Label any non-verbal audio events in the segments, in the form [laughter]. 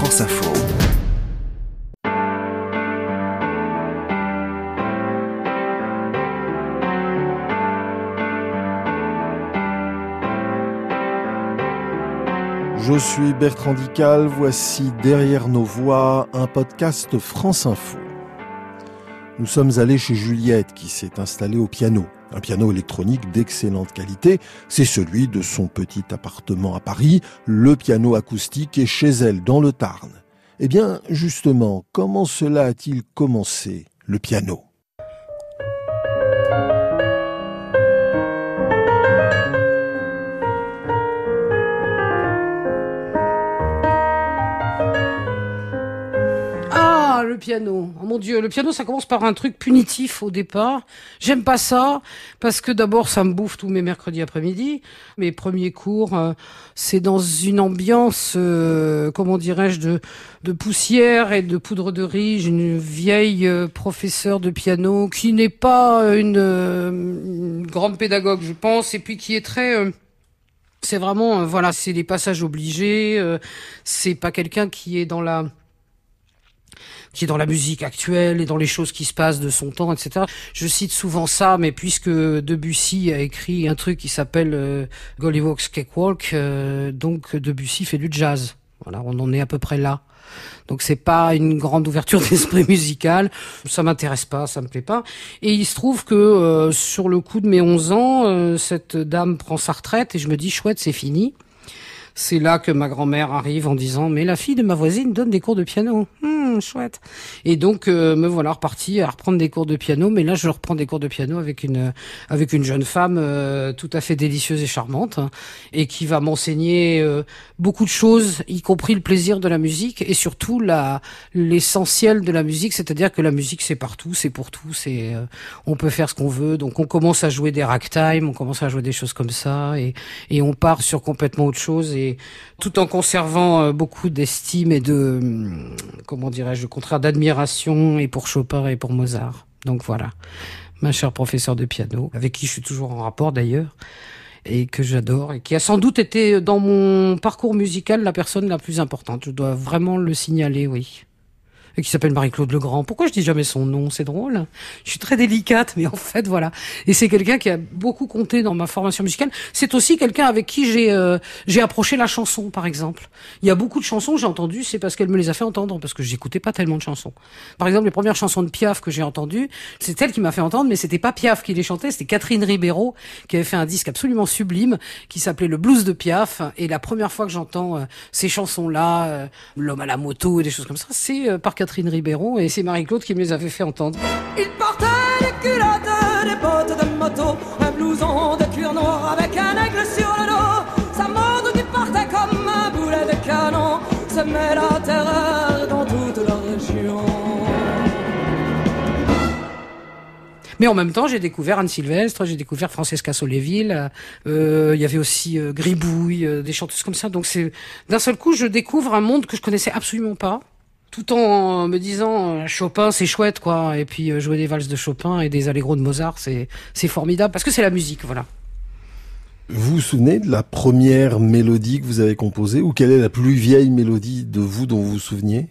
France Info. Je suis Bertrand Dical, voici Derrière nos voix, un podcast France Info. Nous sommes allés chez Juliette qui s'est installée au piano. Un piano électronique d'excellente qualité, c'est celui de son petit appartement à Paris, le piano acoustique est chez elle dans le Tarn. Eh bien, justement, comment cela a-t-il commencé, le piano? Piano. Oh mon Dieu, le piano, ça commence par un truc punitif au départ. J'aime pas ça parce que d'abord, ça me bouffe tous mes mercredis après-midi. Mes premiers cours, euh, c'est dans une ambiance, euh, comment dirais-je, de, poussière et de poudre de riz. Une vieille euh, professeure de piano qui n'est pas une, grande pédagogue, je pense, et puis qui est très c'est vraiment voilà c'est des passages obligés c'est pas quelqu'un qui est dans la qui est dans la musique actuelle et dans les choses qui se passent de son temps, etc. Je cite souvent ça, mais puisque Debussy a écrit un truc qui s'appelle euh, Gollywog's Cakewalk, euh, donc Debussy fait du jazz. Voilà, on en est à peu près là. Donc c'est pas une grande ouverture [laughs] d'esprit musical, ça m'intéresse pas, ça me plaît pas. Et il se trouve que euh, sur le coup de mes 11 ans, euh, cette dame prend sa retraite et je me dis chouette, c'est fini. C'est là que ma grand-mère arrive en disant mais la fille de ma voisine donne des cours de piano. Hum, chouette. Et donc euh, me voilà reparti à reprendre des cours de piano, mais là je reprends des cours de piano avec une avec une jeune femme euh, tout à fait délicieuse et charmante hein, et qui va m'enseigner euh, beaucoup de choses, y compris le plaisir de la musique et surtout la l'essentiel de la musique, c'est-à-dire que la musique c'est partout, c'est pour tout, c'est on peut faire ce qu'on veut. Donc on commence à jouer des ragtime, on commence à jouer des choses comme ça et et on part sur complètement autre chose tout en conservant euh, beaucoup d'estime et de, hum, comment dirais-je, le contraire d'admiration et pour Chopin et pour Mozart. Donc voilà, ma chère professeure de piano, avec qui je suis toujours en rapport d'ailleurs et que j'adore et qui a sans doute été dans mon parcours musical la personne la plus importante. Je dois vraiment le signaler, oui qui s'appelle Marie-Claude Legrand. Pourquoi je dis jamais son nom? C'est drôle. Je suis très délicate, mais en fait, voilà. Et c'est quelqu'un qui a beaucoup compté dans ma formation musicale. C'est aussi quelqu'un avec qui j'ai euh, j'ai approché la chanson, par exemple. Il y a beaucoup de chansons que j'ai entendues, c'est parce qu'elle me les a fait entendre, parce que j'écoutais pas tellement de chansons. Par exemple, les premières chansons de Piaf que j'ai entendues, c'est elle qui m'a fait entendre, mais c'était pas Piaf qui les chantait, c'était Catherine Ribeiro qui avait fait un disque absolument sublime qui s'appelait Le Blues de Piaf. Et la première fois que j'entends euh, ces chansons-là, euh, L'homme à la moto et des choses comme ça, c'est par Catherine Ribeiro et c'est Marie-Claude qui me les avait fait entendre. Il portait des culottes, des bottes de moto, un blouson de cuir noir avec un aigle sur le dos. Sa mode qui partait comme un boulet de canon, se met la terreur dans toute la région. Mais en même temps, j'ai découvert Anne Sylvestre, j'ai découvert Francesca Soléville, euh, il y avait aussi euh, Gribouille, euh, des chanteuses comme ça. Donc c'est d'un seul coup, je découvre un monde que je connaissais absolument pas tout en me disant euh, Chopin c'est chouette quoi et puis euh, jouer des valses de Chopin et des allegros de Mozart c'est c'est formidable parce que c'est la musique voilà. Vous vous souvenez de la première mélodie que vous avez composée ou quelle est la plus vieille mélodie de vous dont vous vous souveniez?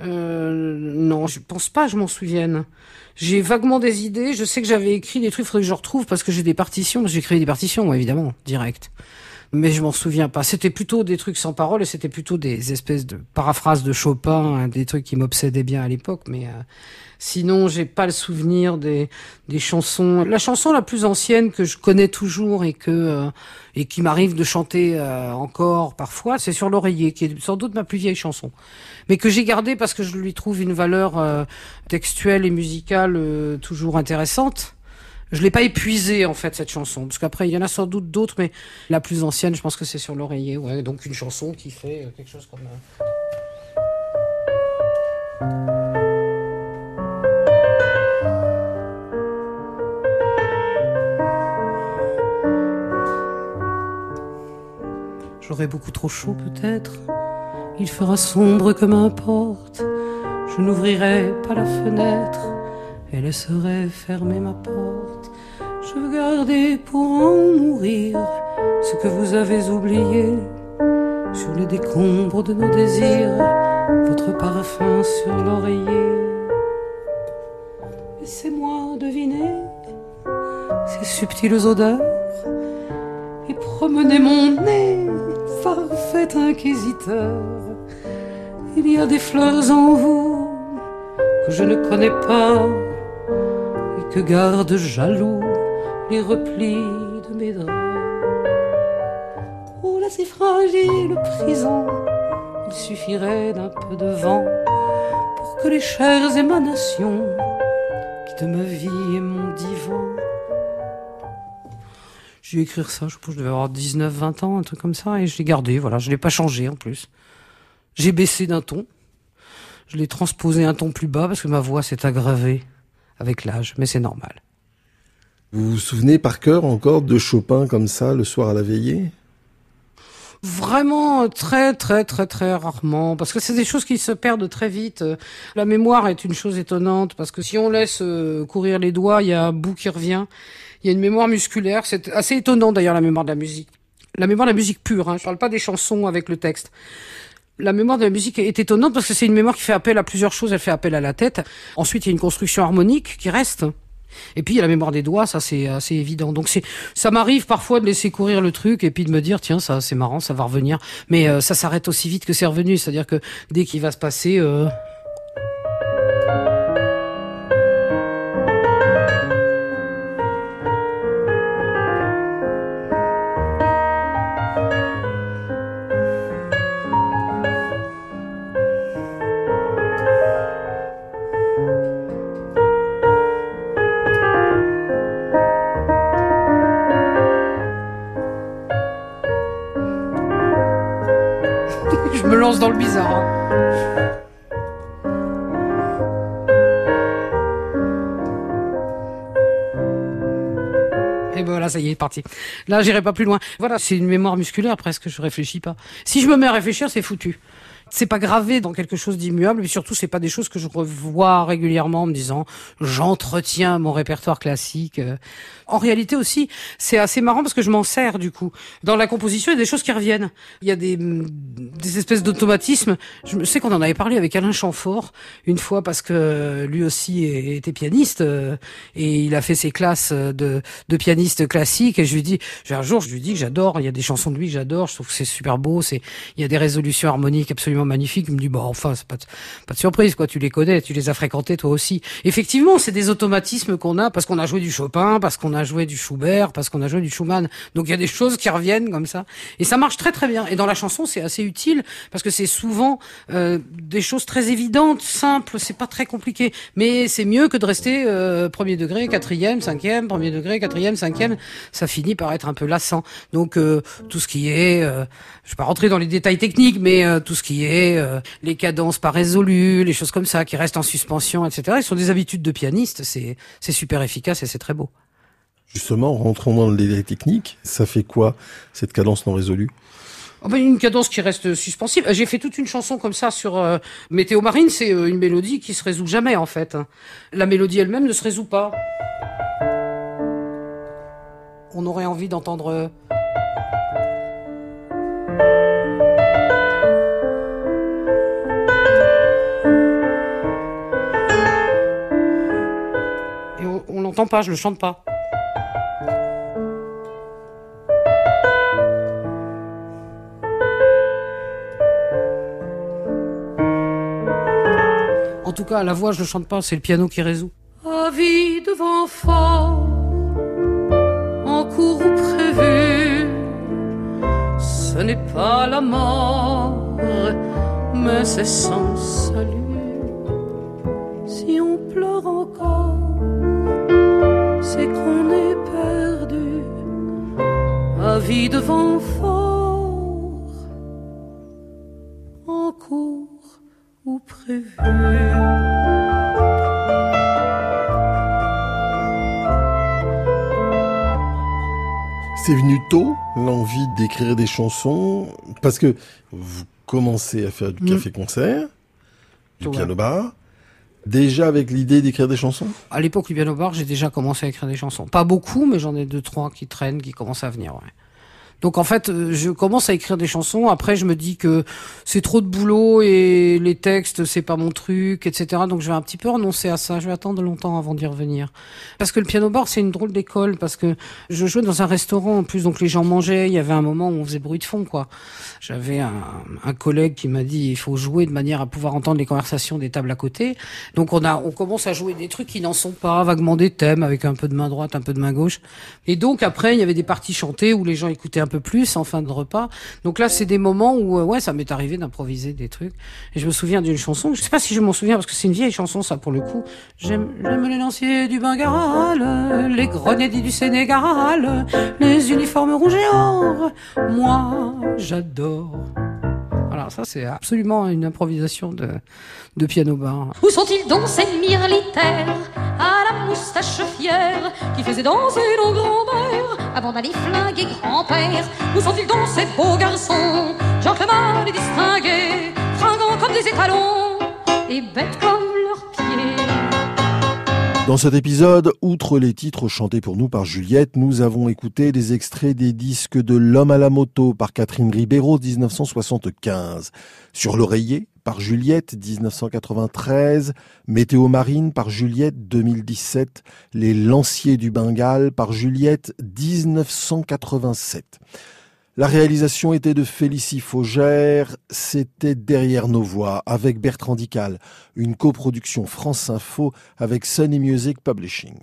Euh, non, je pense pas, je m'en souvienne. J'ai vaguement des idées. Je sais que j'avais écrit des trucs, il faudrait que je retrouve parce que j'ai des partitions. J'ai créé des partitions, évidemment, direct mais je m'en souviens pas. C'était plutôt des trucs sans parole et c'était plutôt des espèces de paraphrases de Chopin, hein, des trucs qui m'obsédaient bien à l'époque. Mais euh, sinon, j'ai pas le souvenir des, des chansons. La chanson la plus ancienne que je connais toujours et que euh, et qui m'arrive de chanter euh, encore parfois, c'est sur l'oreiller, qui est sans doute ma plus vieille chanson, mais que j'ai gardée parce que je lui trouve une valeur textuelle et musicale toujours intéressante je l'ai pas épuisé en fait cette chanson. Parce qu'après il y en a sans doute d'autres mais la plus ancienne je pense que c'est sur l'oreiller ouais. Donc une chanson qui fait euh, quelque chose comme euh, J'aurai beaucoup trop chaud peut-être, il fera sombre comme un porte, je n'ouvrirai pas la fenêtre. Et laisserai fermer ma porte. Je veux garder pour en mourir ce que vous avez oublié sur les décombres de nos désirs, votre parfum sur l'oreiller. Laissez-moi deviner ces subtiles odeurs et promener mon nez, parfait inquisiteur. Il y a des fleurs en vous que je ne connais pas et que garde jaloux les replis de mes draps. Oh là c'est fragile prison, il suffirait d'un peu de vent pour que les chères émanations quittent ma vie et mon divan. J'ai écrire ça, je pense que je devais avoir 19, 20 ans, un truc comme ça, et je l'ai gardé, voilà, je l'ai pas changé en plus. J'ai baissé d'un ton, je l'ai transposé un ton plus bas parce que ma voix s'est aggravée avec l'âge, mais c'est normal. Vous vous souvenez par cœur encore de Chopin comme ça le soir à la veillée? Vraiment très très très très rarement parce que c'est des choses qui se perdent très vite. La mémoire est une chose étonnante parce que si on laisse euh, courir les doigts, il y a un bout qui revient. Il y a une mémoire musculaire, c'est assez étonnant d'ailleurs la mémoire de la musique. La mémoire de la musique pure, hein. je parle pas des chansons avec le texte. La mémoire de la musique est étonnante parce que c'est une mémoire qui fait appel à plusieurs choses. Elle fait appel à la tête. Ensuite, il y a une construction harmonique qui reste. Et puis il y a la mémoire des doigts, ça c'est assez évident. Donc c'est, ça m'arrive parfois de laisser courir le truc et puis de me dire tiens ça c'est marrant, ça va revenir. Mais euh, ça s'arrête aussi vite que c'est revenu, c'est-à-dire que dès qu'il va se passer. Euh... lance dans le bizarre. hein. Et voilà, ça y est, parti. Là, j'irai pas plus loin. Voilà, c'est une mémoire musculaire presque, je réfléchis pas. Si je me mets à réfléchir, c'est foutu. C'est pas gravé dans quelque chose d'immuable, mais surtout c'est pas des choses que je revois régulièrement en me disant j'entretiens mon répertoire classique. Euh, En réalité aussi, c'est assez marrant parce que je m'en sers du coup. Dans la composition, il y a des choses qui reviennent. Il y a des, des espèces d'automatismes. Je sais qu'on en avait parlé avec Alain Chamfort une fois parce que lui aussi était pianiste euh, et il a fait ses classes de, de pianiste classique et je lui dis, un jour je lui dis que j'adore, il y a des chansons de lui que j'adore, je trouve que c'est super beau, c'est il y a des résolutions harmoniques absolument magnifiques. Il me dit bah enfin c'est pas de, pas de surprise quoi, tu les connais, tu les as fréquentés toi aussi. Effectivement, c'est des automatismes qu'on a parce qu'on a joué du Chopin, parce qu'on a joué du Schubert, parce qu'on a joué du Schumann. Donc il y a des choses qui reviennent comme ça et ça marche très très bien. Et dans la chanson, c'est assez utile parce que c'est souvent euh, des choses très évidentes, simples, c'est pas très compliqué, mais c'est mieux que de rester euh, premier degré, quatrième, cinquième, premier degré, quatrième, cinquième. Ça finit par être un peu lassant. Donc euh, tout ce qui est, je vais pas rentrer dans les détails techniques, mais tout ce qui est euh, les cadences pas résolues, les choses comme ça qui restent en suspension, etc. Ils sont des habitudes de pianiste. C'est c'est super efficace et c'est très beau. Justement, rentrons dans le détail technique. Ça fait quoi cette cadence non résolue? Oh ben, une cadence qui reste suspensive. J'ai fait toute une chanson comme ça sur euh, Météo Marine. C'est euh, une mélodie qui se résout jamais en fait. La mélodie elle-même ne se résout pas. On aurait envie d'entendre. Euh, Et on, on l'entend pas, je le chante pas. En tout cas, la voix, je ne chante pas, c'est le piano qui résout. Avis de vent fort, en cours prévu, ce n'est pas la mort, mais c'est sans salut. Si on pleure encore, c'est qu'on est perdu. Avis de vent fort, en cours ou prévu. C'est venu tôt, l'envie d'écrire des chansons, parce que vous commencez à faire du Mm. café-concert, du Ouais. piano-bar, déjà avec l'idée d'écrire des chansons? À l'époque du piano bar, j'ai déjà commencé à écrire des chansons. Pas beaucoup, mais j'en ai deux, trois qui traînent, qui commencent à venir. Ouais. Donc en fait, euh, je commence à écrire des chansons. Après, je me dis que c'est trop de boulot et les textes, c'est pas mon truc, etc. Donc je vais un petit peu renoncer à ça. Je vais attendre longtemps avant d'y revenir. Parce que le piano bar, c'est une drôle d'école. Parce que je jouais dans un restaurant en plus, donc les gens mangeaient. Il y avait un moment où on faisait bruit de fond, quoi. J'avais un, un collègue qui m'a dit il faut jouer de manière à pouvoir entendre les conversations des tables à côté. Donc on a, on commence à jouer des trucs qui n'en sont pas, vaguement des thèmes avec un peu de main droite, un peu de main gauche. Et donc après, il y avait des parties chantées où les gens écoutaient un peu plus en fin de repas. Donc là, c'est des moments où, euh, ouais, ça m'est arrivé d'improviser des trucs. Et je me souviens d'une chanson. Je sais pas si je m'en souviens parce que c'est une vieille chanson, ça pour le coup. J'aime, les lanciers du Bengale, les grenadiers du Sénégal, les uniformes rouges et or. Moi, j'adore. Voilà, ça c'est absolument une improvisation de, de piano bar. Où sont-ils donc ces militaires? À la moustache fière qui faisaient danser nos grands-mères avant d'aller flinguer grand-père Où sont-ils donc ces beaux garçons, gentlemen et distingués, fringants comme des étalons et bêtes comme leurs pieds. Dans cet épisode, outre les titres chantés pour nous par Juliette, nous avons écouté des extraits des disques de L'homme à la moto par Catherine Ribeiro 1975, Sur l'oreiller par Juliette 1993, Météo marine par Juliette 2017, Les lanciers du Bengale par Juliette 1987. La réalisation était de Félicie Faugère, c'était Derrière nos voix avec Bertrand Dical, une coproduction France Info avec Sunny Music Publishing.